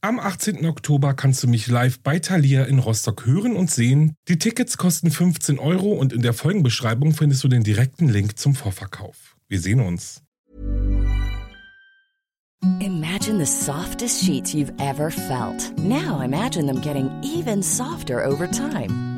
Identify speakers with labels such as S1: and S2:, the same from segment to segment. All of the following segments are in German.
S1: Am 18. Oktober kannst du mich live bei Thalia in Rostock hören und sehen. Die Tickets kosten 15 Euro und in der Folgenbeschreibung findest du den direkten Link zum Vorverkauf. Wir sehen uns.
S2: Imagine the softest sheets you've ever felt. Now imagine them getting even softer over time.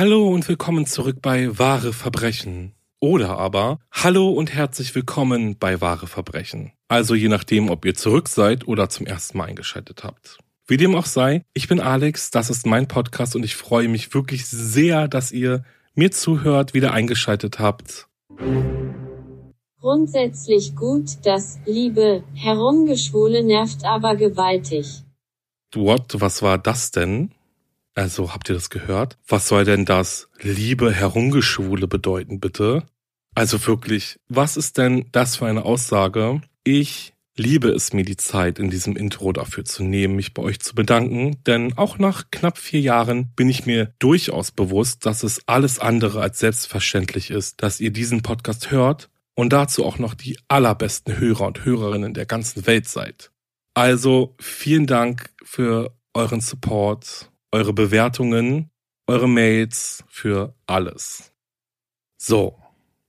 S1: Hallo und willkommen zurück bei Wahre Verbrechen. Oder aber Hallo und herzlich willkommen bei Wahre Verbrechen. Also je nachdem, ob ihr zurück seid oder zum ersten Mal eingeschaltet habt. Wie dem auch sei, ich bin Alex, das ist mein Podcast und ich freue mich wirklich sehr, dass ihr mir zuhört, wieder eingeschaltet habt.
S3: Grundsätzlich gut, das Liebe Herumgeschwule nervt aber gewaltig.
S1: What? Was war das denn? Also habt ihr das gehört? Was soll denn das liebe Herumgeschwule bedeuten, bitte? Also wirklich, was ist denn das für eine Aussage? Ich liebe es mir die Zeit in diesem Intro dafür zu nehmen, mich bei euch zu bedanken, denn auch nach knapp vier Jahren bin ich mir durchaus bewusst, dass es alles andere als selbstverständlich ist, dass ihr diesen Podcast hört und dazu auch noch die allerbesten Hörer und Hörerinnen der ganzen Welt seid. Also vielen Dank für euren Support eure Bewertungen, eure Mails, für alles. So.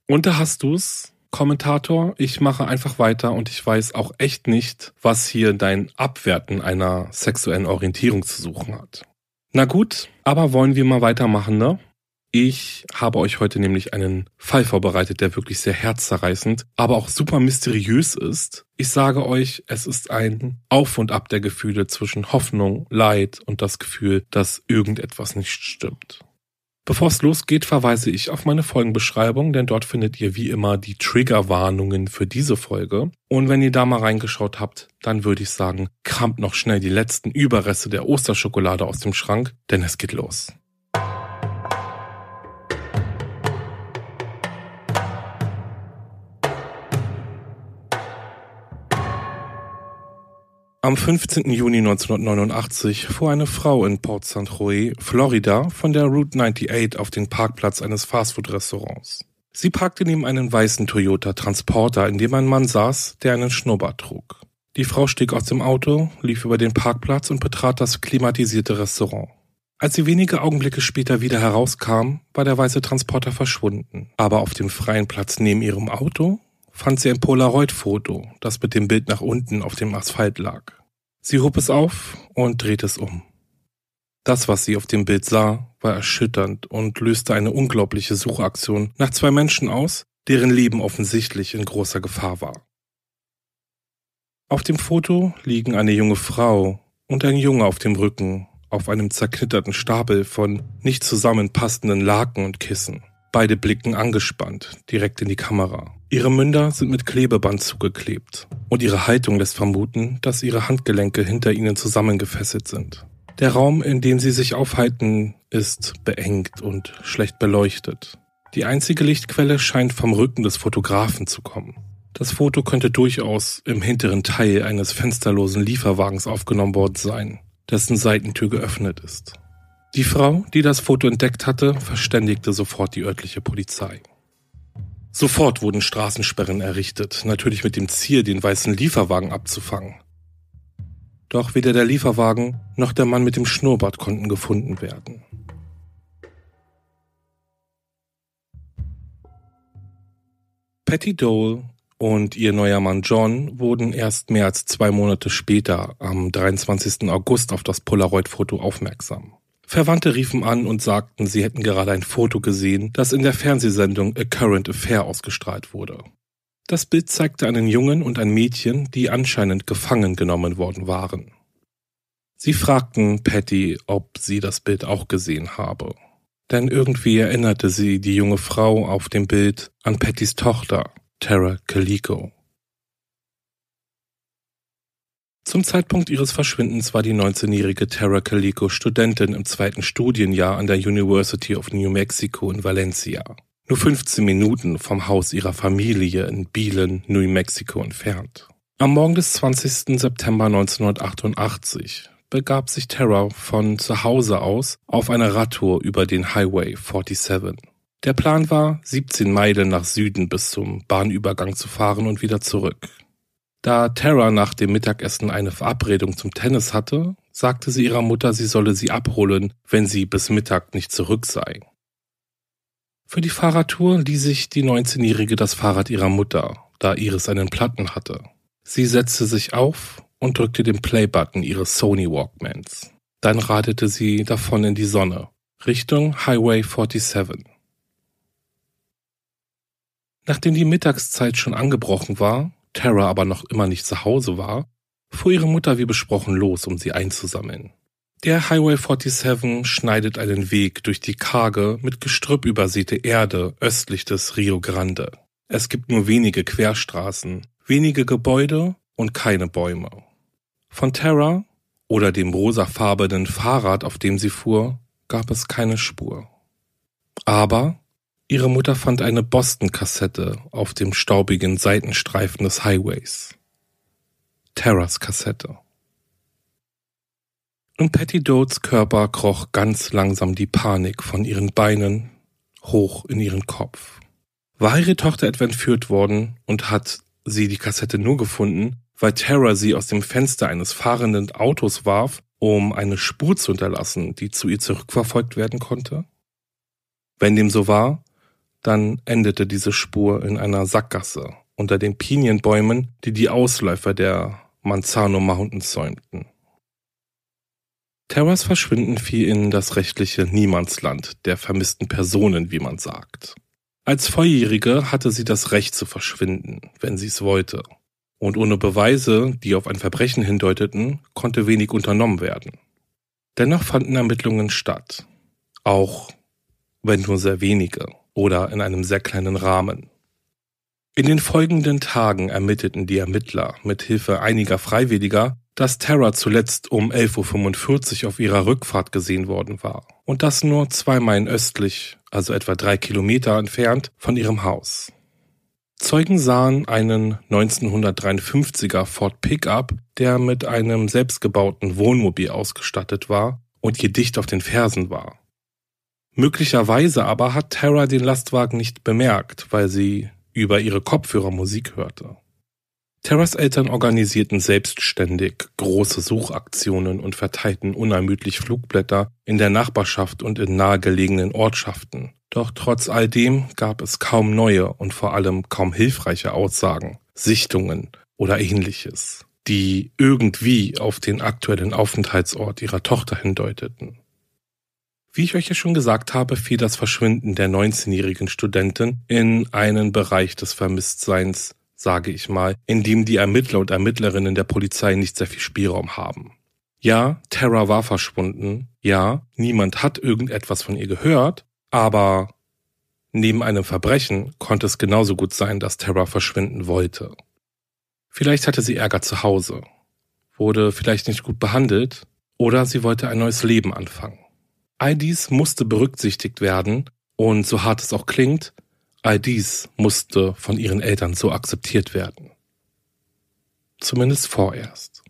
S1: Und da hast du's, Kommentator. Ich mache einfach weiter und ich weiß auch echt nicht, was hier dein Abwerten einer sexuellen Orientierung zu suchen hat. Na gut, aber wollen wir mal weitermachen, ne? Ich habe euch heute nämlich einen Fall vorbereitet, der wirklich sehr herzzerreißend, aber auch super mysteriös ist. Ich sage euch, es ist ein Auf und Ab der Gefühle zwischen Hoffnung, Leid und das Gefühl, dass irgendetwas nicht stimmt. Bevor es losgeht, verweise ich auf meine Folgenbeschreibung, denn dort findet ihr wie immer die Triggerwarnungen für diese Folge. Und wenn ihr da mal reingeschaut habt, dann würde ich sagen, kramt noch schnell die letzten Überreste der Osterschokolade aus dem Schrank, denn es geht los. Am 15. Juni 1989 fuhr eine Frau in Port St. Joe, Florida, von der Route 98 auf den Parkplatz eines Fastfood-Restaurants. Sie parkte neben einem weißen Toyota Transporter, in dem ein Mann saß, der einen Schnurrbart trug. Die Frau stieg aus dem Auto, lief über den Parkplatz und betrat das klimatisierte Restaurant. Als sie wenige Augenblicke später wieder herauskam, war der weiße Transporter verschwunden. Aber auf dem freien Platz neben ihrem Auto fand sie ein Polaroid-Foto, das mit dem Bild nach unten auf dem Asphalt lag. Sie hob es auf und drehte es um. Das, was sie auf dem Bild sah, war erschütternd und löste eine unglaubliche Suchaktion nach zwei Menschen aus, deren Leben offensichtlich in großer Gefahr war. Auf dem Foto liegen eine junge Frau und ein Junge auf dem Rücken auf einem zerknitterten Stapel von nicht zusammenpassenden Laken und Kissen. Beide blicken angespannt direkt in die Kamera. Ihre Münder sind mit Klebeband zugeklebt und ihre Haltung lässt vermuten, dass ihre Handgelenke hinter ihnen zusammengefesselt sind. Der Raum, in dem sie sich aufhalten, ist beengt und schlecht beleuchtet. Die einzige Lichtquelle scheint vom Rücken des Fotografen zu kommen. Das Foto könnte durchaus im hinteren Teil eines fensterlosen Lieferwagens aufgenommen worden sein, dessen Seitentür geöffnet ist. Die Frau, die das Foto entdeckt hatte, verständigte sofort die örtliche Polizei. Sofort wurden Straßensperren errichtet, natürlich mit dem Ziel, den weißen Lieferwagen abzufangen. Doch weder der Lieferwagen noch der Mann mit dem Schnurrbart konnten gefunden werden. Patty Dole und ihr neuer Mann John wurden erst mehr als zwei Monate später, am 23. August, auf das Polaroid-Foto aufmerksam. Verwandte riefen an und sagten, sie hätten gerade ein Foto gesehen, das in der Fernsehsendung A Current Affair ausgestrahlt wurde. Das Bild zeigte einen Jungen und ein Mädchen, die anscheinend gefangen genommen worden waren. Sie fragten Patty, ob sie das Bild auch gesehen habe. Denn irgendwie erinnerte sie die junge Frau auf dem Bild an Pattys Tochter, Tara Calico. Zum Zeitpunkt ihres Verschwindens war die 19-jährige Tara Calico Studentin im zweiten Studienjahr an der University of New Mexico in Valencia. Nur 15 Minuten vom Haus ihrer Familie in Beelan, New Mexico entfernt. Am Morgen des 20. September 1988 begab sich Tara von zu Hause aus auf eine Radtour über den Highway 47. Der Plan war, 17 Meilen nach Süden bis zum Bahnübergang zu fahren und wieder zurück. Da Tara nach dem Mittagessen eine Verabredung zum Tennis hatte, sagte sie ihrer Mutter, sie solle sie abholen, wenn sie bis Mittag nicht zurück sei. Für die Fahrradtour lieh sich die 19-Jährige das Fahrrad ihrer Mutter, da Iris einen Platten hatte. Sie setzte sich auf und drückte den Play-Button ihres Sony Walkmans. Dann radete sie davon in die Sonne, Richtung Highway 47. Nachdem die Mittagszeit schon angebrochen war, Tara aber noch immer nicht zu Hause war, fuhr ihre Mutter wie besprochen los, um sie einzusammeln. Der Highway 47 schneidet einen Weg durch die karge, mit Gestrüpp übersäte Erde östlich des Rio Grande. Es gibt nur wenige Querstraßen, wenige Gebäude und keine Bäume. Von Tara oder dem rosafarbenen Fahrrad, auf dem sie fuhr, gab es keine Spur. Aber Ihre Mutter fand eine Boston-Kassette auf dem staubigen Seitenstreifen des Highways. Terras Kassette. In Patty Dotes Körper kroch ganz langsam die Panik von ihren Beinen hoch in ihren Kopf. War ihre Tochter etwa entführt worden und hat sie die Kassette nur gefunden, weil Tara sie aus dem Fenster eines fahrenden Autos warf, um eine Spur zu hinterlassen, die zu ihr zurückverfolgt werden konnte? Wenn dem so war, dann endete diese Spur in einer Sackgasse unter den Pinienbäumen, die die Ausläufer der Manzano Mountains säumten. Terras Verschwinden fiel in das rechtliche Niemandsland der vermissten Personen, wie man sagt. Als Volljährige hatte sie das Recht zu verschwinden, wenn sie es wollte. Und ohne Beweise, die auf ein Verbrechen hindeuteten, konnte wenig unternommen werden. Dennoch fanden Ermittlungen statt. Auch wenn nur sehr wenige oder in einem sehr kleinen Rahmen. In den folgenden Tagen ermittelten die Ermittler mit Hilfe einiger Freiwilliger, dass Tara zuletzt um 11.45 Uhr auf ihrer Rückfahrt gesehen worden war und das nur zwei Meilen östlich, also etwa drei Kilometer entfernt von ihrem Haus. Zeugen sahen einen 1953er Ford Pickup, der mit einem selbstgebauten Wohnmobil ausgestattet war und ihr dicht auf den Fersen war. Möglicherweise aber hat Tara den Lastwagen nicht bemerkt, weil sie über ihre Kopfhörer Musik hörte. Terras Eltern organisierten selbstständig große Suchaktionen und verteilten unermüdlich Flugblätter in der Nachbarschaft und in nahegelegenen Ortschaften. Doch trotz all dem gab es kaum neue und vor allem kaum hilfreiche Aussagen, Sichtungen oder ähnliches, die irgendwie auf den aktuellen Aufenthaltsort ihrer Tochter hindeuteten. Wie ich euch ja schon gesagt habe, fiel das Verschwinden der 19-jährigen Studentin in einen Bereich des Vermisstseins, sage ich mal, in dem die Ermittler und Ermittlerinnen der Polizei nicht sehr viel Spielraum haben. Ja, Tara war verschwunden. Ja, niemand hat irgendetwas von ihr gehört. Aber neben einem Verbrechen konnte es genauso gut sein, dass Tara verschwinden wollte. Vielleicht hatte sie Ärger zu Hause, wurde vielleicht nicht gut behandelt oder sie wollte ein neues Leben anfangen. All dies musste berücksichtigt werden und so hart es auch klingt, all dies musste von ihren Eltern so akzeptiert werden. Zumindest vorerst.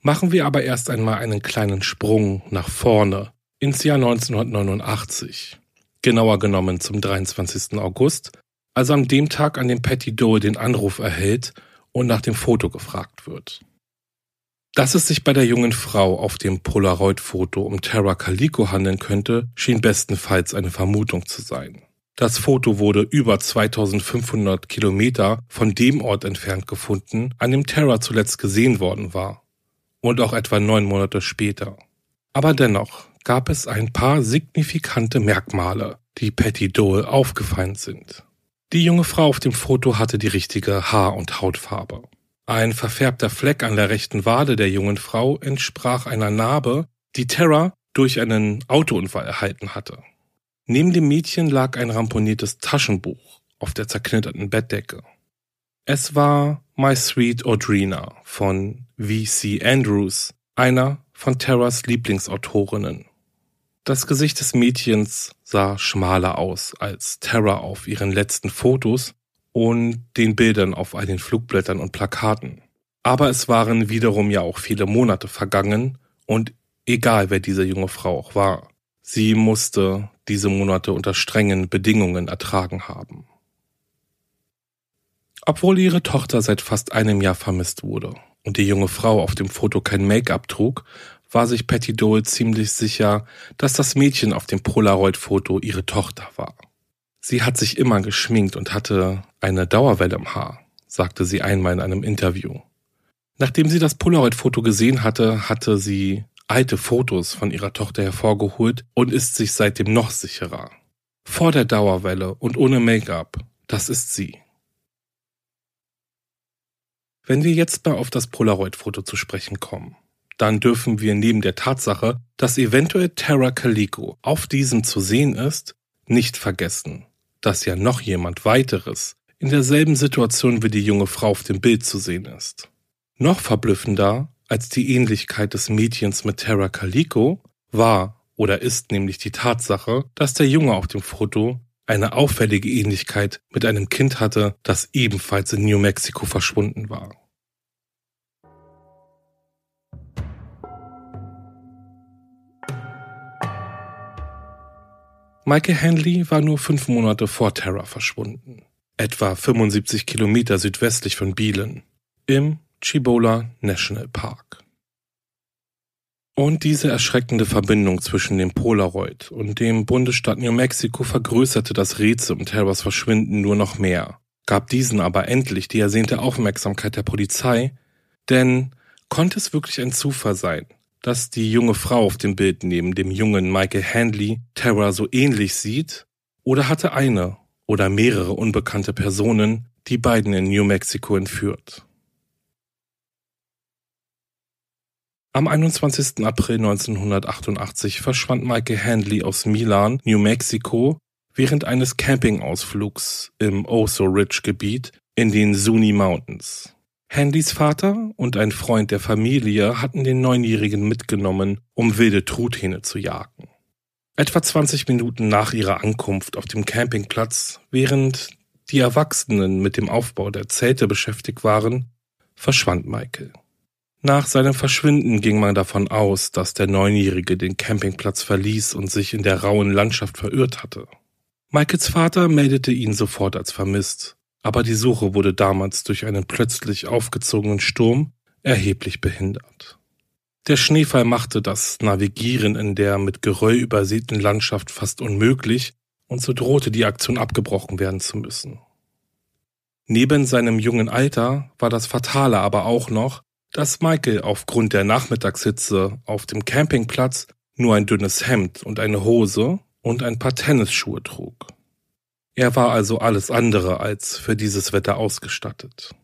S1: Machen wir aber erst einmal einen kleinen Sprung nach vorne ins Jahr 1989. Genauer genommen zum 23. August, also an dem Tag, an dem Patty Dole den Anruf erhält und nach dem Foto gefragt wird. Dass es sich bei der jungen Frau auf dem Polaroid-Foto um Tara Calico handeln könnte, schien bestenfalls eine Vermutung zu sein. Das Foto wurde über 2500 Kilometer von dem Ort entfernt gefunden, an dem Terra zuletzt gesehen worden war. Und auch etwa neun Monate später. Aber dennoch gab es ein paar signifikante Merkmale, die Patty Dole aufgefallen sind. Die junge Frau auf dem Foto hatte die richtige Haar- und Hautfarbe. Ein verfärbter Fleck an der rechten Wade der jungen Frau entsprach einer Narbe, die Terra durch einen Autounfall erhalten hatte. Neben dem Mädchen lag ein ramponiertes Taschenbuch auf der zerknitterten Bettdecke. Es war My Sweet Audrina von V.C. Andrews, einer von Terras Lieblingsautorinnen. Das Gesicht des Mädchens sah schmaler aus als Terra auf ihren letzten Fotos und den Bildern auf all den Flugblättern und Plakaten. Aber es waren wiederum ja auch viele Monate vergangen und egal wer diese junge Frau auch war, sie musste diese Monate unter strengen Bedingungen ertragen haben. Obwohl ihre Tochter seit fast einem Jahr vermisst wurde und die junge Frau auf dem Foto kein Make-up trug, war sich Patty Dole ziemlich sicher, dass das Mädchen auf dem Polaroid-Foto ihre Tochter war. Sie hat sich immer geschminkt und hatte eine Dauerwelle im Haar, sagte sie einmal in einem Interview. Nachdem sie das Polaroid-Foto gesehen hatte, hatte sie alte Fotos von ihrer Tochter hervorgeholt und ist sich seitdem noch sicherer. Vor der Dauerwelle und ohne Make-up, das ist sie. Wenn wir jetzt mal auf das Polaroid-Foto zu sprechen kommen, dann dürfen wir neben der Tatsache, dass eventuell Tara Calico auf diesem zu sehen ist, nicht vergessen, dass ja noch jemand weiteres in derselben Situation wie die junge Frau auf dem Bild zu sehen ist. Noch verblüffender als die Ähnlichkeit des Mädchens mit Terra Calico war oder ist nämlich die Tatsache, dass der Junge auf dem Foto eine auffällige Ähnlichkeit mit einem Kind hatte, das ebenfalls in New Mexico verschwunden war. Michael Hanley war nur fünf Monate vor Terra verschwunden, etwa 75 Kilometer südwestlich von Bielen, im Chibola National Park. Und diese erschreckende Verbindung zwischen dem Polaroid und dem Bundesstaat New Mexico vergrößerte das Rätsel um Terras Verschwinden nur noch mehr, gab diesen aber endlich die ersehnte Aufmerksamkeit der Polizei, denn konnte es wirklich ein Zufall sein, dass die junge Frau auf dem Bild neben dem jungen Michael Handley Terra so ähnlich sieht, oder hatte eine oder mehrere unbekannte Personen die beiden in New Mexico entführt? Am 21. April 1988 verschwand Michael Handley aus Milan, New Mexico, während eines Campingausflugs im Oso Ridge Gebiet in den Zuni Mountains. Handleys Vater und ein Freund der Familie hatten den Neunjährigen mitgenommen, um wilde Truthähne zu jagen. Etwa 20 Minuten nach ihrer Ankunft auf dem Campingplatz, während die Erwachsenen mit dem Aufbau der Zelte beschäftigt waren, verschwand Michael. Nach seinem Verschwinden ging man davon aus, dass der Neunjährige den Campingplatz verließ und sich in der rauen Landschaft verirrt hatte. Michaels Vater meldete ihn sofort als vermisst, aber die Suche wurde damals durch einen plötzlich aufgezogenen Sturm erheblich behindert. Der Schneefall machte das Navigieren in der mit Geröll übersäten Landschaft fast unmöglich und so drohte die Aktion abgebrochen werden zu müssen. Neben seinem jungen Alter war das Fatale aber auch noch, dass Michael aufgrund der Nachmittagshitze auf dem Campingplatz nur ein dünnes Hemd und eine Hose und ein paar Tennisschuhe trug. Er war also alles andere als für dieses Wetter ausgestattet.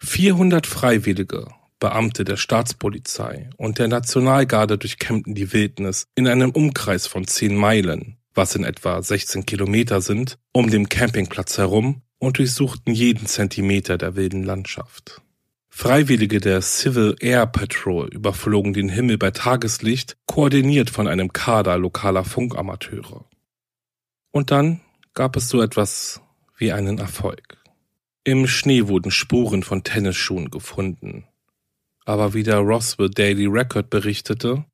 S1: 400 Freiwillige, Beamte der Staatspolizei und der Nationalgarde durchkämmten die Wildnis in einem Umkreis von 10 Meilen, was in etwa 16 Kilometer sind, um den Campingplatz herum und durchsuchten jeden Zentimeter der wilden Landschaft. Freiwillige der Civil Air Patrol überflogen den Himmel bei Tageslicht, koordiniert von einem Kader lokaler Funkamateure. Und dann gab es so etwas wie einen Erfolg. Im Schnee wurden Spuren von Tennisschuhen gefunden. Aber wie der Roswell Daily Record berichtete,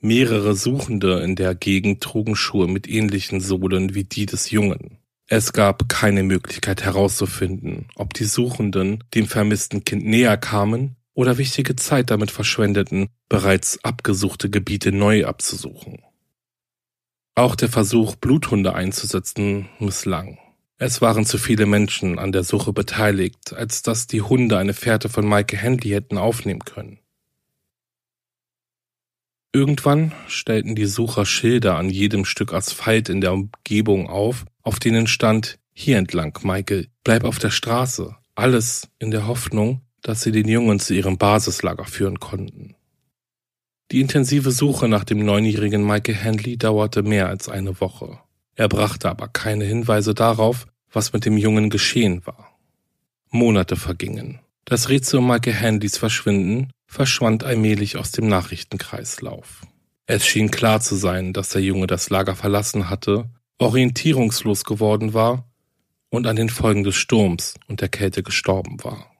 S1: mehrere Suchende in der Gegend trugen Schuhe mit ähnlichen Sohlen wie die des Jungen. Es gab keine Möglichkeit herauszufinden, ob die Suchenden dem vermissten Kind näher kamen oder wichtige Zeit damit verschwendeten, bereits abgesuchte Gebiete neu abzusuchen. Auch der Versuch, Bluthunde einzusetzen, misslang. Es waren zu viele Menschen an der Suche beteiligt, als dass die Hunde eine Fährte von Maike Handley hätten aufnehmen können. Irgendwann stellten die Sucher Schilder an jedem Stück Asphalt in der Umgebung auf, auf denen stand Hier entlang, Michael, bleib auf der Straße. Alles in der Hoffnung, dass sie den Jungen zu ihrem Basislager führen konnten. Die intensive Suche nach dem neunjährigen Michael Handley dauerte mehr als eine Woche. Er brachte aber keine Hinweise darauf, was mit dem Jungen geschehen war. Monate vergingen. Das Rätsel um Michael Handleys Verschwinden verschwand allmählich aus dem Nachrichtenkreislauf. Es schien klar zu sein, dass der Junge das Lager verlassen hatte, orientierungslos geworden war und an den Folgen des Sturms und der Kälte gestorben war.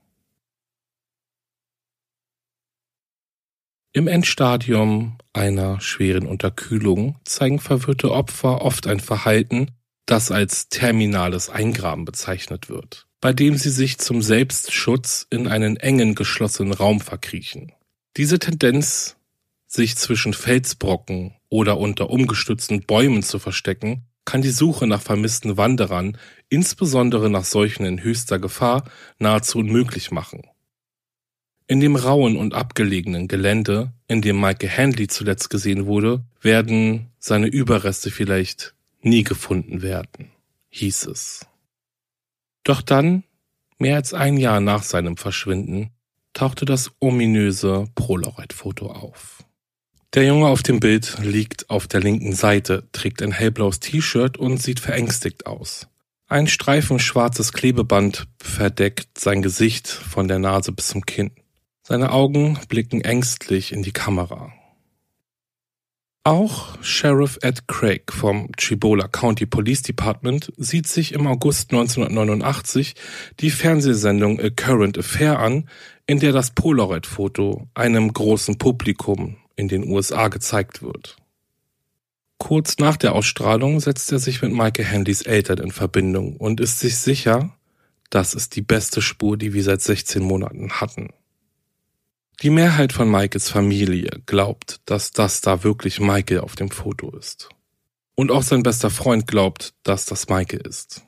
S1: Im Endstadium einer schweren Unterkühlung zeigen verwirrte Opfer oft ein Verhalten, das als terminales Eingraben bezeichnet wird bei dem sie sich zum Selbstschutz in einen engen geschlossenen Raum verkriechen. Diese Tendenz, sich zwischen Felsbrocken oder unter umgestützten Bäumen zu verstecken, kann die Suche nach vermissten Wanderern, insbesondere nach solchen in höchster Gefahr, nahezu unmöglich machen. In dem rauen und abgelegenen Gelände, in dem Michael Handley zuletzt gesehen wurde, werden seine Überreste vielleicht nie gefunden werden, hieß es. Doch dann, mehr als ein Jahr nach seinem Verschwinden, tauchte das ominöse Polaroid-Foto auf. Der Junge auf dem Bild liegt auf der linken Seite, trägt ein hellblaues T-Shirt und sieht verängstigt aus. Ein Streifen schwarzes Klebeband verdeckt sein Gesicht von der Nase bis zum Kinn. Seine Augen blicken ängstlich in die Kamera. Auch Sheriff Ed Craig vom Chibola County Police Department sieht sich im August 1989 die Fernsehsendung A Current Affair an, in der das Polaroid-Foto einem großen Publikum in den USA gezeigt wird. Kurz nach der Ausstrahlung setzt er sich mit Michael Handys Eltern in Verbindung und ist sich sicher, das ist die beste Spur, die wir seit 16 Monaten hatten. Die Mehrheit von Michaels Familie glaubt, dass das da wirklich Michael auf dem Foto ist. Und auch sein bester Freund glaubt, dass das Michael ist.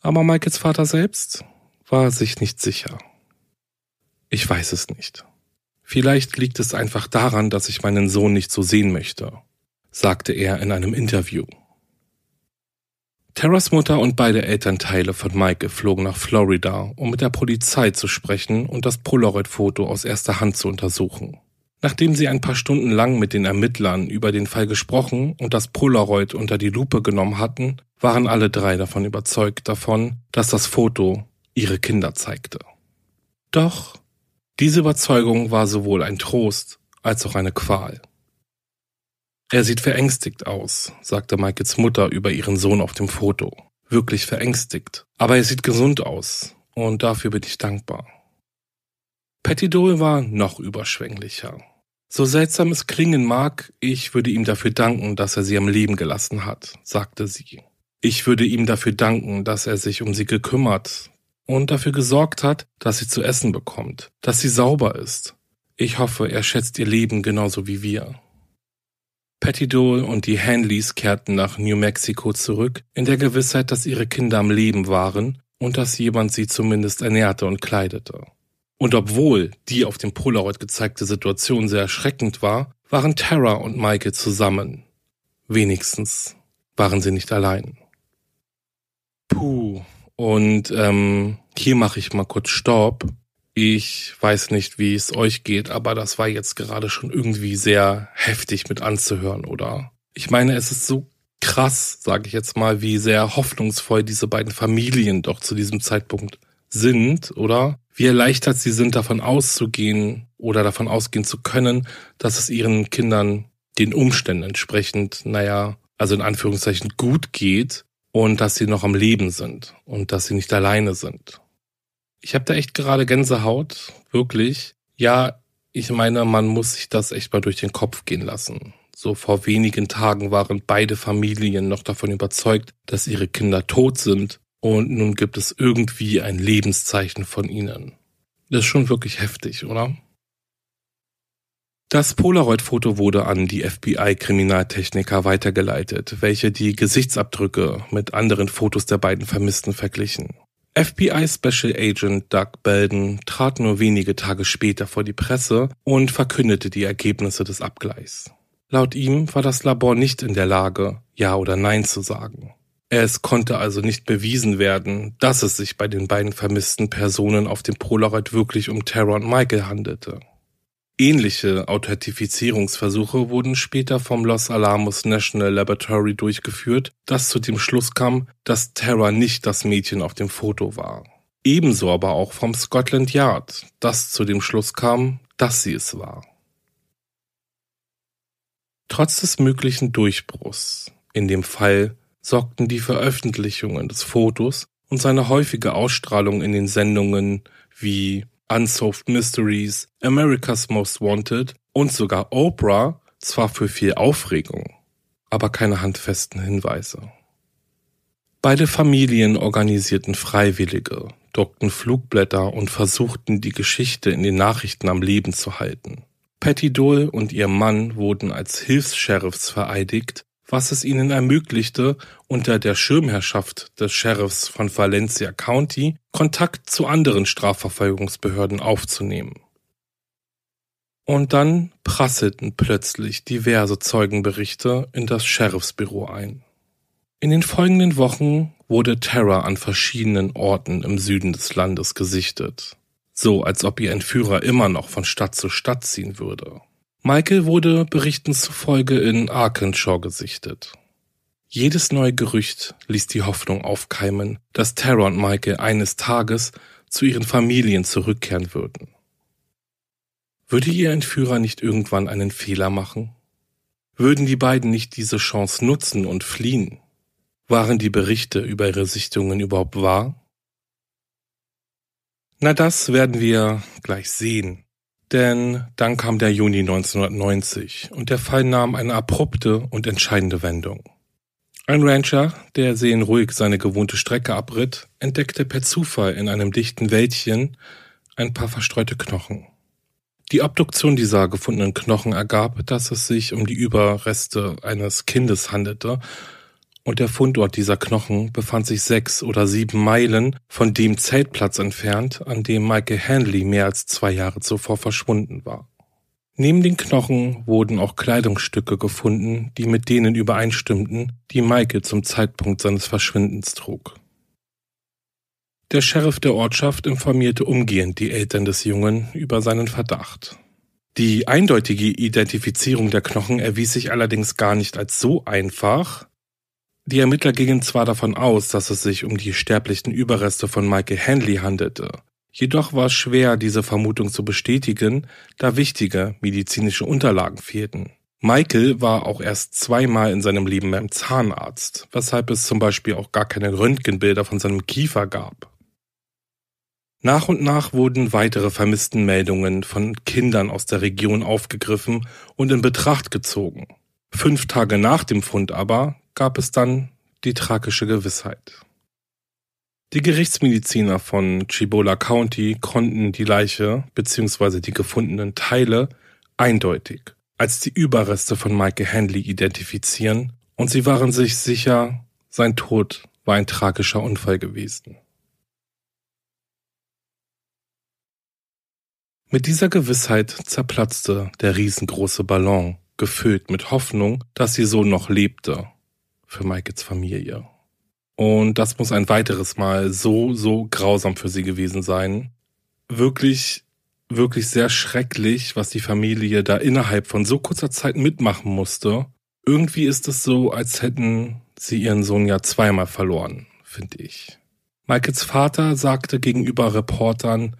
S1: Aber Michaels Vater selbst war sich nicht sicher. Ich weiß es nicht. Vielleicht liegt es einfach daran, dass ich meinen Sohn nicht so sehen möchte, sagte er in einem Interview. Terras Mutter und beide Elternteile von Mike flogen nach Florida, um mit der Polizei zu sprechen und das Polaroid-Foto aus erster Hand zu untersuchen. Nachdem sie ein paar Stunden lang mit den Ermittlern über den Fall gesprochen und das Polaroid unter die Lupe genommen hatten, waren alle drei davon überzeugt davon, dass das Foto ihre Kinder zeigte. Doch diese Überzeugung war sowohl ein Trost als auch eine Qual. Er sieht verängstigt aus, sagte Michaels Mutter über ihren Sohn auf dem Foto. Wirklich verängstigt. Aber er sieht gesund aus. Und dafür bin ich dankbar. Patty Dole war noch überschwänglicher. So seltsam es klingen mag, ich würde ihm dafür danken, dass er sie am Leben gelassen hat, sagte sie. Ich würde ihm dafür danken, dass er sich um sie gekümmert und dafür gesorgt hat, dass sie zu essen bekommt, dass sie sauber ist. Ich hoffe, er schätzt ihr Leben genauso wie wir. Patty Dole und die Hanleys kehrten nach New Mexico zurück, in der Gewissheit, dass ihre Kinder am Leben waren und dass jemand sie zumindest ernährte und kleidete. Und obwohl die auf dem Polaroid gezeigte Situation sehr erschreckend war, waren Tara und Michael zusammen. Wenigstens waren sie nicht allein. Puh. Und ähm, hier mache ich mal kurz Stopp ich weiß nicht, wie es euch geht, aber das war jetzt gerade schon irgendwie sehr heftig mit anzuhören, oder? Ich meine, es ist so krass, sage ich jetzt mal, wie sehr hoffnungsvoll diese beiden Familien doch zu diesem Zeitpunkt sind, oder? Wie erleichtert sie sind, davon auszugehen oder davon ausgehen zu können, dass es ihren Kindern den Umständen entsprechend, naja, also in Anführungszeichen gut geht und dass sie noch am Leben sind und dass sie nicht alleine sind. Ich habe da echt gerade Gänsehaut, wirklich. Ja, ich meine, man muss sich das echt mal durch den Kopf gehen lassen. So vor wenigen Tagen waren beide Familien noch davon überzeugt, dass ihre Kinder tot sind und nun gibt es irgendwie ein Lebenszeichen von ihnen. Das ist schon wirklich heftig, oder? Das Polaroid-Foto wurde an die FBI-Kriminaltechniker weitergeleitet, welche die Gesichtsabdrücke mit anderen Fotos der beiden Vermissten verglichen. FBI Special Agent Doug Belden trat nur wenige Tage später vor die Presse und verkündete die Ergebnisse des Abgleichs. Laut ihm war das Labor nicht in der Lage, Ja oder Nein zu sagen. Es konnte also nicht bewiesen werden, dass es sich bei den beiden vermissten Personen auf dem Polaroid wirklich um Tara und Michael handelte. Ähnliche Authentifizierungsversuche wurden später vom Los Alamos National Laboratory durchgeführt, das zu dem Schluss kam, dass Tara nicht das Mädchen auf dem Foto war. Ebenso aber auch vom Scotland Yard, das zu dem Schluss kam, dass sie es war. Trotz des möglichen Durchbruchs in dem Fall sorgten die Veröffentlichungen des Fotos und seine häufige Ausstrahlung in den Sendungen wie Unsolved Mysteries, America's Most Wanted und sogar Oprah zwar für viel Aufregung, aber keine handfesten Hinweise. Beide Familien organisierten Freiwillige, druckten Flugblätter und versuchten die Geschichte in den Nachrichten am Leben zu halten. Patty Dole und ihr Mann wurden als Hilfs-Sheriffs vereidigt was es ihnen ermöglichte, unter der Schirmherrschaft des Sheriffs von Valencia County Kontakt zu anderen Strafverfolgungsbehörden aufzunehmen. Und dann prasselten plötzlich diverse Zeugenberichte in das Sheriffsbüro ein. In den folgenden Wochen wurde Terror an verschiedenen Orten im Süden des Landes gesichtet, so als ob ihr Entführer immer noch von Stadt zu Stadt ziehen würde. Michael wurde Berichten zufolge in Arkansas gesichtet. Jedes neue Gerücht ließ die Hoffnung aufkeimen, dass Tara und Michael eines Tages zu ihren Familien zurückkehren würden. Würde ihr Entführer nicht irgendwann einen Fehler machen? Würden die beiden nicht diese Chance nutzen und fliehen? Waren die Berichte über ihre Sichtungen überhaupt wahr? Na, das werden wir gleich sehen. Denn dann kam der Juni 1990 und der Fall nahm eine abrupte und entscheidende Wendung. Ein Rancher, der seelenruhig seine gewohnte Strecke abritt, entdeckte per Zufall in einem dichten Wäldchen ein paar verstreute Knochen. Die Obduktion dieser gefundenen Knochen ergab, dass es sich um die Überreste eines Kindes handelte und der Fundort dieser Knochen befand sich sechs oder sieben Meilen von dem Zeltplatz entfernt, an dem Michael Hanley mehr als zwei Jahre zuvor verschwunden war. Neben den Knochen wurden auch Kleidungsstücke gefunden, die mit denen übereinstimmten, die Michael zum Zeitpunkt seines Verschwindens trug. Der Sheriff der Ortschaft informierte umgehend die Eltern des Jungen über seinen Verdacht. Die eindeutige Identifizierung der Knochen erwies sich allerdings gar nicht als so einfach, die Ermittler gingen zwar davon aus, dass es sich um die sterblichen Überreste von Michael Hanley handelte, jedoch war es schwer, diese Vermutung zu bestätigen, da wichtige medizinische Unterlagen fehlten. Michael war auch erst zweimal in seinem Leben beim Zahnarzt, weshalb es zum Beispiel auch gar keine Röntgenbilder von seinem Kiefer gab. Nach und nach wurden weitere Vermisstenmeldungen von Kindern aus der Region aufgegriffen und in Betracht gezogen. Fünf Tage nach dem Fund aber gab es dann die tragische Gewissheit. Die Gerichtsmediziner von Chibola County konnten die Leiche bzw. die gefundenen Teile eindeutig als die Überreste von Michael Hanley identifizieren und sie waren sich sicher, sein Tod war ein tragischer Unfall gewesen. Mit dieser Gewissheit zerplatzte der riesengroße Ballon, gefüllt mit Hoffnung, dass sie so noch lebte für Michaels Familie. Und das muss ein weiteres Mal so, so grausam für sie gewesen sein. Wirklich, wirklich sehr schrecklich, was die Familie da innerhalb von so kurzer Zeit mitmachen musste. Irgendwie ist es so, als hätten sie ihren Sohn ja zweimal verloren, finde ich. Michaels Vater sagte gegenüber Reportern,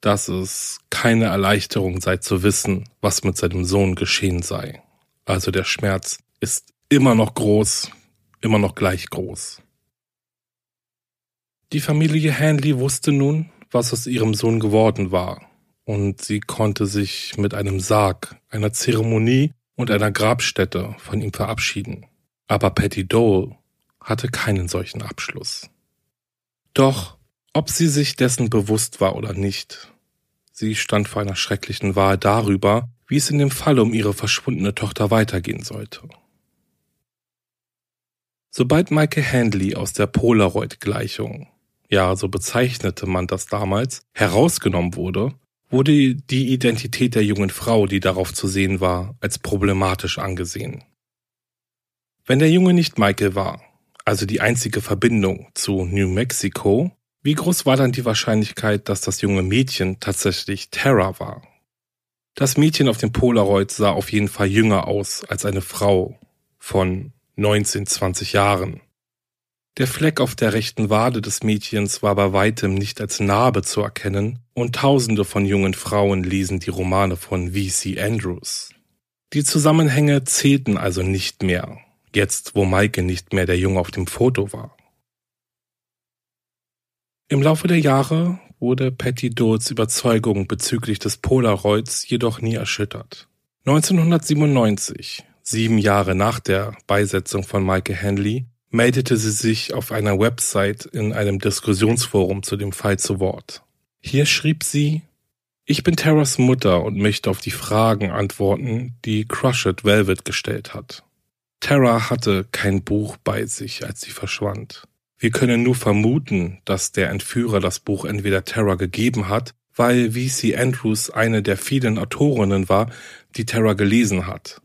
S1: dass es keine Erleichterung sei zu wissen, was mit seinem Sohn geschehen sei. Also der Schmerz ist immer noch groß, immer noch gleich groß. Die Familie Hanley wusste nun, was aus ihrem Sohn geworden war, und sie konnte sich mit einem Sarg, einer Zeremonie und einer Grabstätte von ihm verabschieden. Aber Patty Dole hatte keinen solchen Abschluss. Doch, ob sie sich dessen bewusst war oder nicht, sie stand vor einer schrecklichen Wahl darüber, wie es in dem Fall um ihre verschwundene Tochter weitergehen sollte. Sobald Michael Handley aus der Polaroid-Gleichung, ja, so bezeichnete man das damals, herausgenommen wurde, wurde die Identität der jungen Frau, die darauf zu sehen war, als problematisch angesehen. Wenn der Junge nicht Michael war, also die einzige Verbindung zu New Mexico, wie groß war dann die Wahrscheinlichkeit, dass das junge Mädchen tatsächlich Tara war? Das Mädchen auf dem Polaroid sah auf jeden Fall jünger aus als eine Frau von 19, 20 Jahren. Der Fleck auf der rechten Wade des Mädchens war bei weitem nicht als Narbe zu erkennen, und tausende von jungen Frauen lesen die Romane von V.C. Andrews. Die Zusammenhänge zählten also nicht mehr, jetzt wo Maike nicht mehr der Junge auf dem Foto war. Im Laufe der Jahre wurde Patty Doles Überzeugung bezüglich des Polaroids jedoch nie erschüttert. 1997, sieben Jahre nach der Beisetzung von Michael Hanley, meldete sie sich auf einer Website in einem Diskussionsforum zu dem Fall zu Wort. Hier schrieb sie, ich bin Terras Mutter und möchte auf die Fragen antworten, die Crushed Velvet gestellt hat. Tara hatte kein Buch bei sich, als sie verschwand. Wir können nur vermuten, dass der Entführer das Buch entweder Tara gegeben hat, weil V.C. Andrews eine der vielen Autorinnen war, die Tara gelesen hat.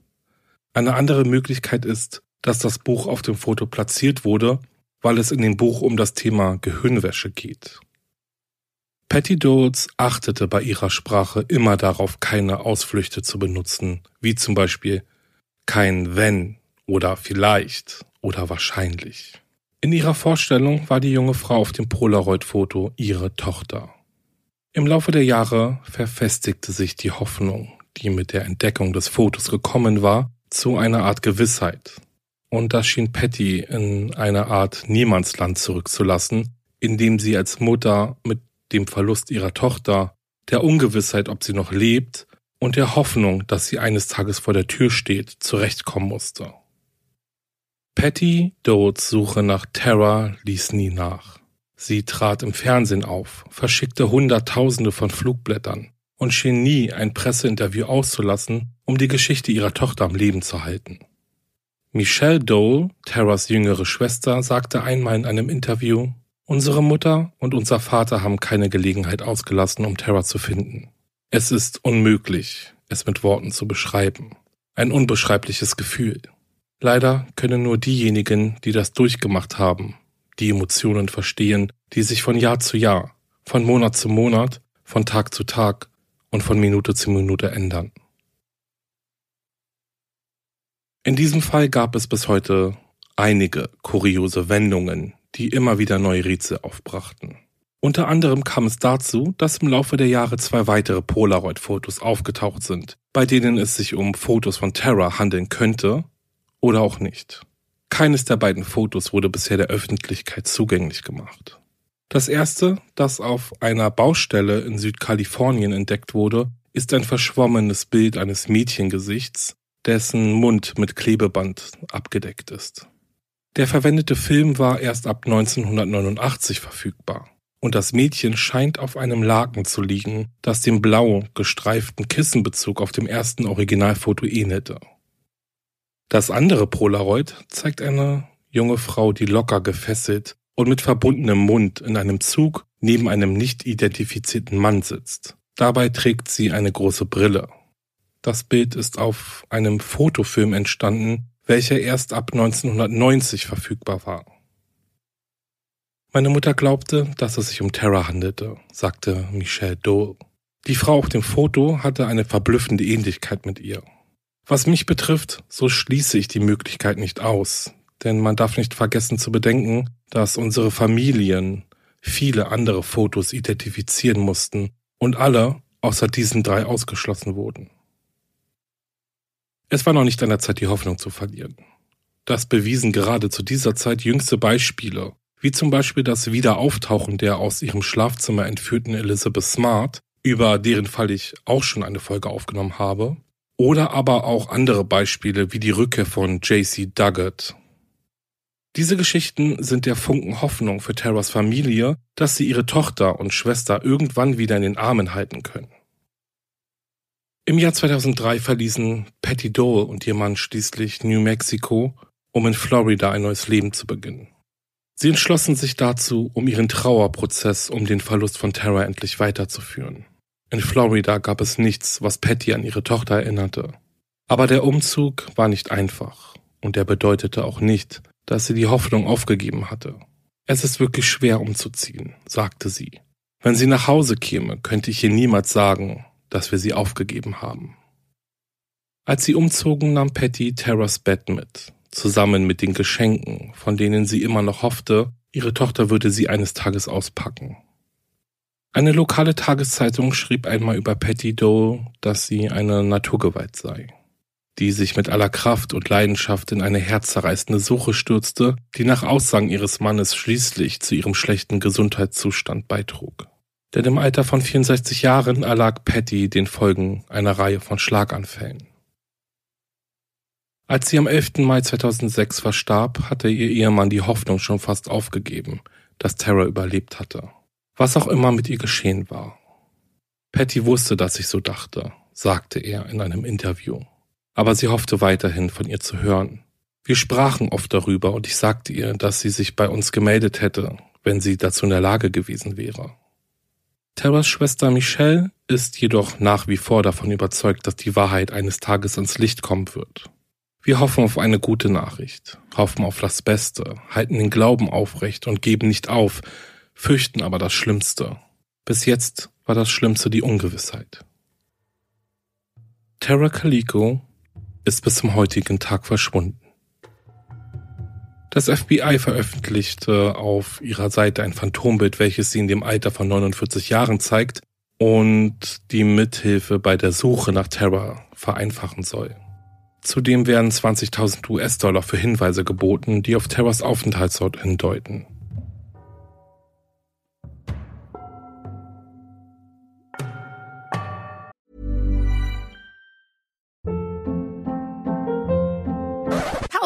S1: Eine andere Möglichkeit ist, dass das Buch auf dem Foto platziert wurde, weil es in dem Buch um das Thema Gehirnwäsche geht. Patty Doles achtete bei ihrer Sprache immer darauf, keine Ausflüchte zu benutzen, wie zum Beispiel kein wenn oder vielleicht oder wahrscheinlich. In ihrer Vorstellung war die junge Frau auf dem Polaroid-Foto ihre Tochter. Im Laufe der Jahre verfestigte sich die Hoffnung, die mit der Entdeckung des Fotos gekommen war, zu einer Art Gewissheit, und das schien Patty in eine Art Niemandsland zurückzulassen, in dem sie als Mutter mit dem Verlust ihrer Tochter, der Ungewissheit, ob sie noch lebt, und der Hoffnung, dass sie eines Tages vor der Tür steht, zurechtkommen musste. Patty Dodes Suche nach Tara ließ nie nach. Sie trat im Fernsehen auf, verschickte Hunderttausende von Flugblättern und schien nie ein Presseinterview auszulassen, um die Geschichte ihrer Tochter am Leben zu halten. Michelle Dole, Terras jüngere Schwester, sagte einmal in einem Interview, Unsere Mutter und unser Vater haben keine Gelegenheit ausgelassen, um Terra zu finden. Es ist unmöglich, es mit Worten zu beschreiben. Ein unbeschreibliches Gefühl. Leider können nur diejenigen, die das durchgemacht haben, die Emotionen verstehen, die sich von Jahr zu Jahr, von Monat zu Monat, von Tag zu Tag und von Minute zu Minute ändern. In diesem Fall gab es bis heute einige kuriose Wendungen, die immer wieder neue Rätsel aufbrachten. Unter anderem kam es dazu, dass im Laufe der Jahre zwei weitere Polaroid-Fotos aufgetaucht sind, bei denen es sich um Fotos von Terra handeln könnte oder auch nicht. Keines der beiden Fotos wurde bisher der Öffentlichkeit zugänglich gemacht. Das erste, das auf einer Baustelle in Südkalifornien entdeckt wurde, ist ein verschwommenes Bild eines Mädchengesichts, dessen Mund mit Klebeband abgedeckt ist. Der verwendete Film war erst ab 1989 verfügbar und das Mädchen scheint auf einem Laken zu liegen, das dem blau gestreiften Kissenbezug auf dem ersten Originalfoto ähnelte. Das andere Polaroid zeigt eine junge Frau, die locker gefesselt und mit verbundenem Mund in einem Zug neben einem nicht identifizierten Mann sitzt. Dabei trägt sie eine große Brille. Das Bild ist auf einem Fotofilm entstanden, welcher erst ab 1990 verfügbar war. Meine Mutter glaubte, dass es sich um Terra handelte, sagte Michelle Dole. Die Frau auf dem Foto hatte eine verblüffende Ähnlichkeit mit ihr. Was mich betrifft, so schließe ich die Möglichkeit nicht aus, denn man darf nicht vergessen zu bedenken, dass unsere Familien viele andere Fotos identifizieren mussten und alle außer diesen drei ausgeschlossen wurden. Es war noch nicht an der Zeit, die Hoffnung zu verlieren. Das bewiesen gerade zu dieser Zeit jüngste Beispiele, wie zum Beispiel das Wiederauftauchen der aus ihrem Schlafzimmer entführten Elizabeth Smart, über deren Fall ich auch schon eine Folge aufgenommen habe, oder aber auch andere Beispiele wie die Rückkehr von JC Duggett. Diese Geschichten sind der Funken Hoffnung für Terras Familie, dass sie ihre Tochter und Schwester irgendwann wieder in den Armen halten können. Im Jahr 2003 verließen Patty Dole und ihr Mann schließlich New Mexico, um in Florida ein neues Leben zu beginnen. Sie entschlossen sich dazu, um ihren Trauerprozess um den Verlust von Tara endlich weiterzuführen. In Florida gab es nichts, was Patty an ihre Tochter erinnerte. Aber der Umzug war nicht einfach und er bedeutete auch nicht, dass sie die Hoffnung aufgegeben hatte. Es ist wirklich schwer umzuziehen, sagte sie. Wenn sie nach Hause käme, könnte ich ihr niemals sagen, dass wir sie aufgegeben haben. Als sie umzogen, nahm Patty Terras Bett mit, zusammen mit den Geschenken, von denen sie immer noch hoffte, ihre Tochter würde sie eines Tages auspacken. Eine lokale Tageszeitung schrieb einmal über Patty Doe, dass sie eine Naturgewalt sei, die sich mit aller Kraft und Leidenschaft in eine herzzerreißende Suche stürzte, die nach Aussagen ihres Mannes schließlich zu ihrem schlechten Gesundheitszustand beitrug. Denn im Alter von 64 Jahren erlag Patty den Folgen einer Reihe von Schlaganfällen. Als sie am 11. Mai 2006 verstarb, hatte ihr Ehemann die Hoffnung schon fast aufgegeben, dass Tara überlebt hatte. Was auch immer mit ihr geschehen war. Patty wusste, dass ich so dachte, sagte er in einem Interview. Aber sie hoffte weiterhin von ihr zu hören. Wir sprachen oft darüber und ich sagte ihr, dass sie sich bei uns gemeldet hätte, wenn sie dazu in der Lage gewesen wäre. Terras Schwester Michelle ist jedoch nach wie vor davon überzeugt, dass die Wahrheit eines Tages ans Licht kommen wird. Wir hoffen auf eine gute Nachricht, hoffen auf das Beste, halten den Glauben aufrecht und geben nicht auf, fürchten aber das Schlimmste. Bis jetzt war das Schlimmste die Ungewissheit. Terra Calico ist bis zum heutigen Tag verschwunden. Das FBI veröffentlichte auf ihrer Seite ein Phantombild, welches sie in dem Alter von 49 Jahren zeigt und die Mithilfe bei der Suche nach Terror vereinfachen soll. Zudem werden 20.000 US-Dollar für Hinweise geboten, die auf Terrors Aufenthaltsort hindeuten.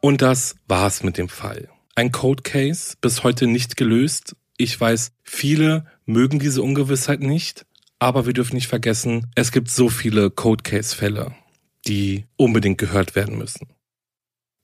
S1: Und das war's mit dem Fall. Ein Code Case, bis heute nicht gelöst. Ich weiß, viele mögen diese Ungewissheit nicht, aber wir dürfen nicht vergessen, es gibt so viele Code Case Fälle, die unbedingt gehört werden müssen.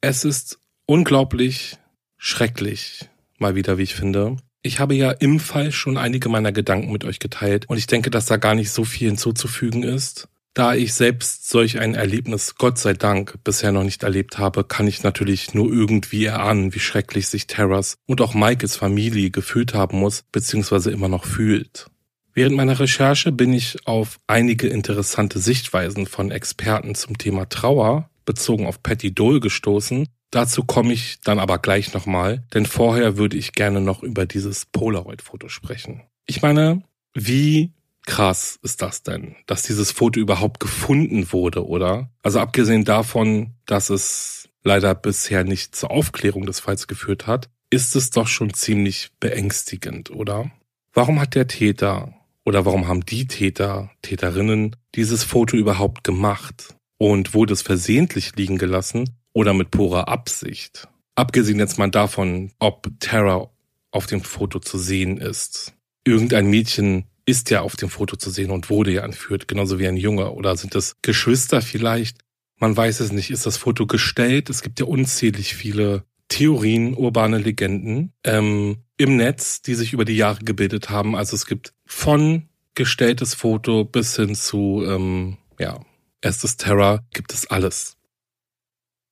S1: Es ist unglaublich schrecklich, mal wieder, wie ich finde. Ich habe ja im Fall schon einige meiner Gedanken mit euch geteilt und ich denke, dass da gar nicht so viel hinzuzufügen ist. Da ich selbst solch ein Erlebnis, Gott sei Dank, bisher noch nicht erlebt habe, kann ich natürlich nur irgendwie erahnen, wie schrecklich sich Terras und auch Michaels Familie gefühlt haben muss, beziehungsweise immer noch fühlt. Während meiner Recherche bin ich auf einige interessante Sichtweisen von Experten zum Thema Trauer bezogen auf Patty Dole gestoßen. Dazu komme ich dann aber gleich nochmal, denn vorher würde ich gerne noch über dieses Polaroid-Foto sprechen. Ich meine, wie krass ist das denn, dass dieses Foto überhaupt gefunden wurde, oder? Also abgesehen davon, dass es leider bisher nicht zur Aufklärung des Falls geführt hat, ist es doch schon ziemlich beängstigend, oder? Warum hat der Täter oder warum haben die Täter, Täterinnen dieses Foto überhaupt gemacht? Und wurde es versehentlich liegen gelassen oder mit purer Absicht? Abgesehen jetzt mal davon, ob Tara auf dem Foto zu sehen ist. Irgendein Mädchen ist ja auf dem Foto zu sehen und wurde ja entführt, genauso wie ein Junge. Oder sind das Geschwister vielleicht? Man weiß es nicht. Ist das Foto gestellt? Es gibt ja unzählig viele Theorien, urbane Legenden ähm, im Netz, die sich über die Jahre gebildet haben. Also es gibt von gestelltes Foto bis hin zu, ähm, ja, erstes Terror, gibt es alles.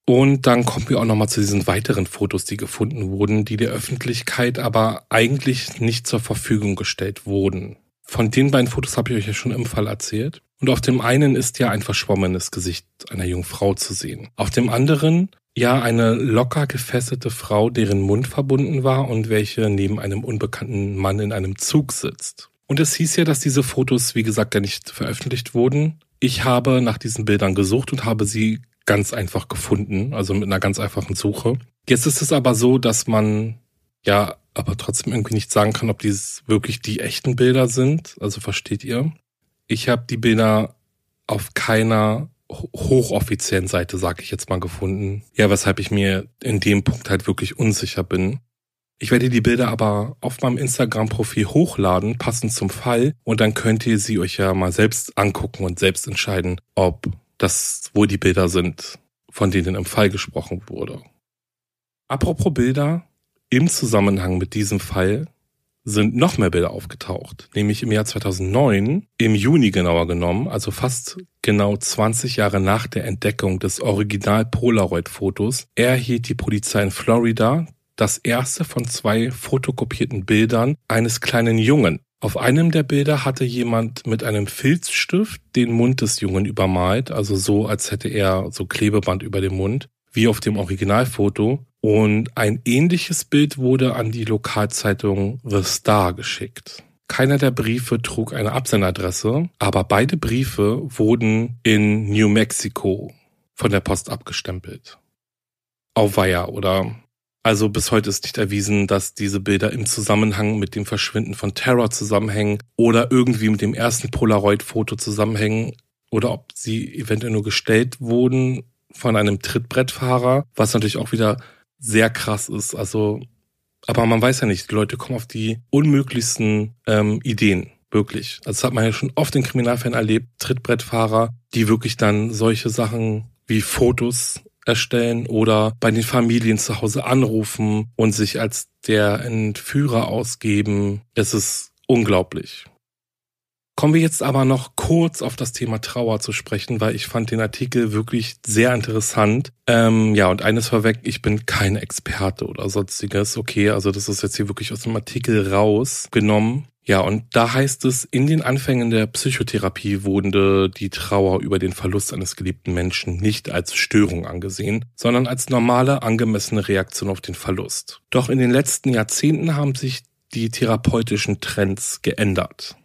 S1: Und dann kommen wir auch nochmal zu diesen weiteren Fotos, die gefunden wurden, die der Öffentlichkeit aber eigentlich nicht zur Verfügung gestellt wurden. Von den beiden Fotos habe ich euch ja schon im Fall erzählt. Und auf dem einen ist ja ein verschwommenes Gesicht einer jungen Frau zu sehen. Auf dem anderen ja eine locker gefesselte Frau, deren Mund verbunden war und welche neben einem unbekannten Mann in einem Zug sitzt. Und es hieß ja, dass diese Fotos, wie gesagt, ja nicht veröffentlicht wurden. Ich habe nach diesen Bildern gesucht und habe sie ganz einfach gefunden, also mit einer ganz einfachen Suche. Jetzt ist es aber so, dass man ja aber trotzdem irgendwie nicht sagen kann, ob dies wirklich die echten Bilder sind. Also versteht ihr? Ich habe die Bilder auf keiner hochoffiziellen Seite, sage ich jetzt mal, gefunden. Ja, weshalb ich mir in dem Punkt halt wirklich unsicher bin. Ich werde die Bilder aber auf meinem Instagram-Profil hochladen, passend zum Fall, und dann könnt ihr sie euch ja mal selbst angucken und selbst entscheiden, ob das wohl die Bilder sind, von denen im Fall gesprochen wurde. Apropos Bilder, im Zusammenhang mit diesem Fall sind noch mehr Bilder aufgetaucht, nämlich im Jahr 2009, im Juni genauer genommen, also fast genau 20 Jahre nach der Entdeckung des Original Polaroid-Fotos, erhielt die Polizei in Florida das erste von zwei fotokopierten Bildern eines kleinen Jungen. Auf einem der Bilder hatte jemand mit einem Filzstift den Mund des Jungen übermalt, also so, als hätte er so Klebeband über dem Mund, wie auf dem Originalfoto. Und ein ähnliches Bild wurde an die Lokalzeitung The Star geschickt. Keiner der Briefe trug eine Absenderadresse, aber beide Briefe wurden in New Mexico von der Post abgestempelt. Auweia, oder? Also bis heute ist nicht erwiesen, dass diese Bilder im Zusammenhang mit dem Verschwinden von Terror zusammenhängen oder irgendwie mit dem ersten Polaroid-Foto zusammenhängen oder ob sie eventuell nur gestellt wurden von einem Trittbrettfahrer, was natürlich auch wieder sehr krass ist. Also, aber man weiß ja nicht, die Leute kommen auf die unmöglichsten ähm, Ideen. Wirklich. Also das hat man ja schon oft in Kriminalfällen erlebt, Trittbrettfahrer, die wirklich dann solche Sachen wie Fotos erstellen oder bei den Familien zu Hause anrufen und sich als der Entführer ausgeben. Es ist unglaublich. Kommen wir jetzt aber noch kurz auf das Thema Trauer zu sprechen, weil ich fand den Artikel wirklich sehr interessant. Ähm, ja, und eines vorweg, ich bin kein Experte oder sonstiges. Okay, also das ist jetzt hier wirklich aus dem Artikel rausgenommen. Ja, und da heißt es, in den Anfängen der Psychotherapie wurde die Trauer über den Verlust eines geliebten Menschen nicht als Störung angesehen, sondern als normale, angemessene Reaktion auf den Verlust. Doch in den letzten Jahrzehnten haben sich die therapeutischen Trends geändert.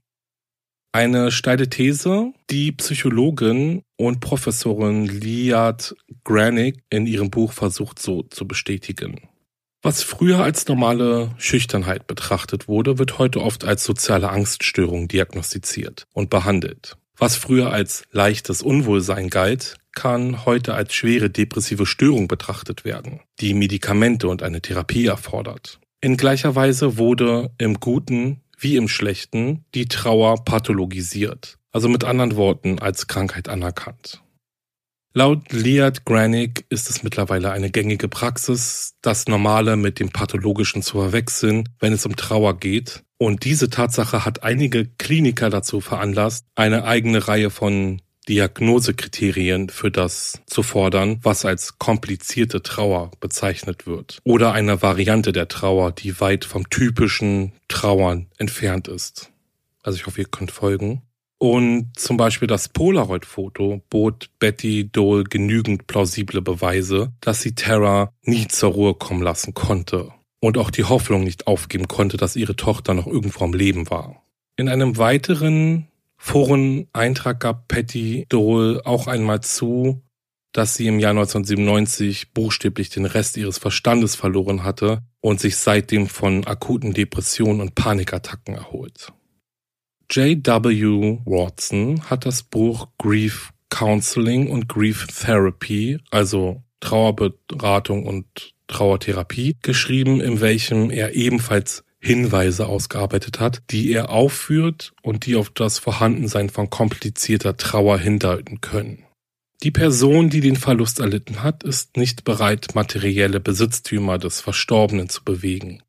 S1: Eine steile These, die Psychologin und Professorin Liat Granick in ihrem Buch versucht so zu bestätigen. Was früher als normale Schüchternheit betrachtet wurde, wird heute oft als soziale Angststörung diagnostiziert und behandelt. Was früher als leichtes Unwohlsein galt, kann heute als schwere depressive Störung betrachtet werden, die Medikamente und eine Therapie erfordert. In gleicher Weise wurde im Guten wie im Schlechten die Trauer pathologisiert, also mit anderen Worten als Krankheit anerkannt. Laut Liat Granick ist es mittlerweile eine gängige Praxis, das Normale mit dem Pathologischen zu verwechseln, wenn es um Trauer geht. Und diese Tatsache hat einige Kliniker dazu veranlasst, eine eigene Reihe von Diagnosekriterien für das zu fordern, was als komplizierte Trauer bezeichnet wird. Oder eine Variante der Trauer, die weit vom typischen Trauern entfernt ist. Also ich hoffe, ihr könnt folgen. Und zum Beispiel das Polaroid-Foto bot Betty Dole genügend plausible Beweise, dass sie Tara nie zur Ruhe kommen lassen konnte und auch die Hoffnung nicht aufgeben konnte, dass ihre Tochter noch irgendwo am Leben war. In einem weiteren Foreneintrag gab Patty Dole auch einmal zu, dass sie im Jahr 1997 buchstäblich den Rest ihres Verstandes verloren hatte und sich seitdem von akuten Depressionen und Panikattacken erholt. J.W. Watson hat das Buch Grief Counseling und Grief Therapy, also Trauerberatung und Trauertherapie, geschrieben, in welchem er ebenfalls Hinweise ausgearbeitet hat, die er aufführt und die auf das Vorhandensein von komplizierter Trauer hindeuten können. Die Person, die den Verlust erlitten hat, ist nicht bereit, materielle Besitztümer des Verstorbenen zu bewegen.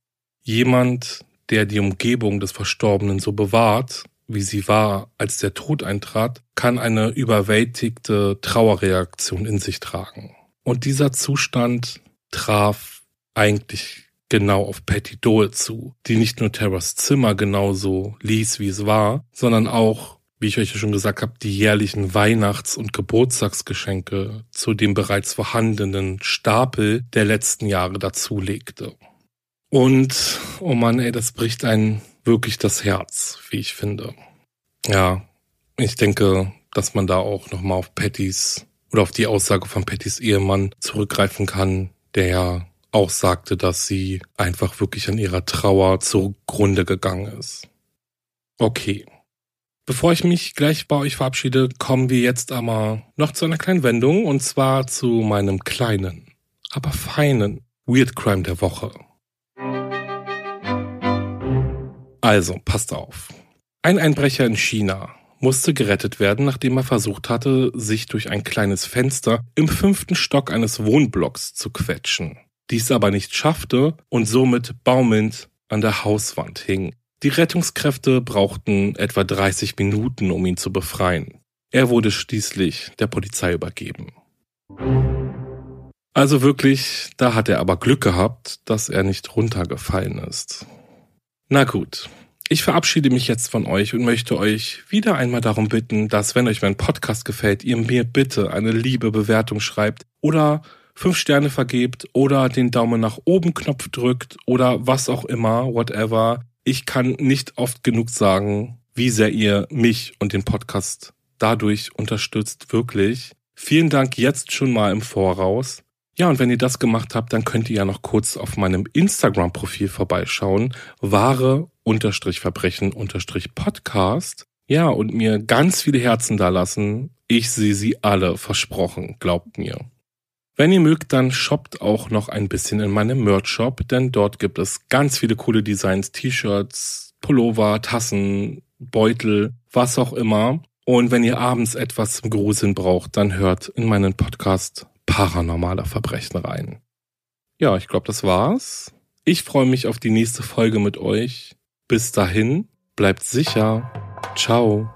S1: Jemand, der die Umgebung des Verstorbenen so bewahrt, wie sie war, als der Tod eintrat, kann eine überwältigte Trauerreaktion in sich tragen. Und dieser Zustand traf eigentlich genau auf Patty Dole zu, die nicht nur Terras Zimmer genauso ließ, wie es war, sondern auch, wie ich euch schon gesagt habe, die jährlichen Weihnachts- und Geburtstagsgeschenke zu dem bereits vorhandenen Stapel der letzten Jahre dazulegte. Und, oh Mann, ey, das bricht einen wirklich das Herz, wie ich finde. Ja, ich denke, dass man da auch nochmal auf Pattys oder auf die Aussage von Pattys Ehemann zurückgreifen kann, der ja auch sagte, dass sie einfach wirklich an ihrer Trauer zugrunde gegangen ist. Okay. Bevor ich mich gleich bei euch verabschiede, kommen wir jetzt aber noch zu einer kleinen Wendung und zwar zu meinem kleinen, aber feinen Weird Crime der Woche. Also, passt auf. Ein Einbrecher in China musste gerettet werden, nachdem er versucht hatte, sich durch ein kleines Fenster im fünften Stock eines Wohnblocks zu quetschen. Dies aber nicht schaffte und somit baumelnd an der Hauswand hing. Die Rettungskräfte brauchten etwa 30 Minuten, um ihn zu befreien. Er wurde schließlich der Polizei übergeben. Also wirklich, da hat er aber Glück gehabt, dass er nicht runtergefallen ist. Na gut, ich verabschiede mich jetzt von euch und möchte euch wieder einmal darum bitten, dass wenn euch mein Podcast gefällt, ihr mir bitte eine liebe Bewertung schreibt oder fünf Sterne vergebt oder den Daumen nach oben Knopf drückt oder was auch immer, whatever. Ich kann nicht oft genug sagen, wie sehr ihr mich und den Podcast dadurch unterstützt, wirklich. Vielen Dank jetzt schon mal im Voraus. Ja, und wenn ihr das gemacht habt, dann könnt ihr ja noch kurz auf meinem Instagram-Profil vorbeischauen. Wahre unterstrich Verbrechen unterstrich Podcast. Ja, und mir ganz viele Herzen da lassen. Ich sehe sie alle, versprochen, glaubt mir. Wenn ihr mögt, dann shoppt auch noch ein bisschen in meinem Merch-Shop, denn dort gibt es ganz viele coole Designs, T-Shirts, Pullover, Tassen, Beutel, was auch immer. Und wenn ihr abends etwas zum Gruseln braucht, dann hört in meinen Podcast paranormaler Verbrechen rein. Ja, ich glaube, das war's. Ich freue mich auf die nächste Folge mit euch. Bis dahin, bleibt sicher. Ciao.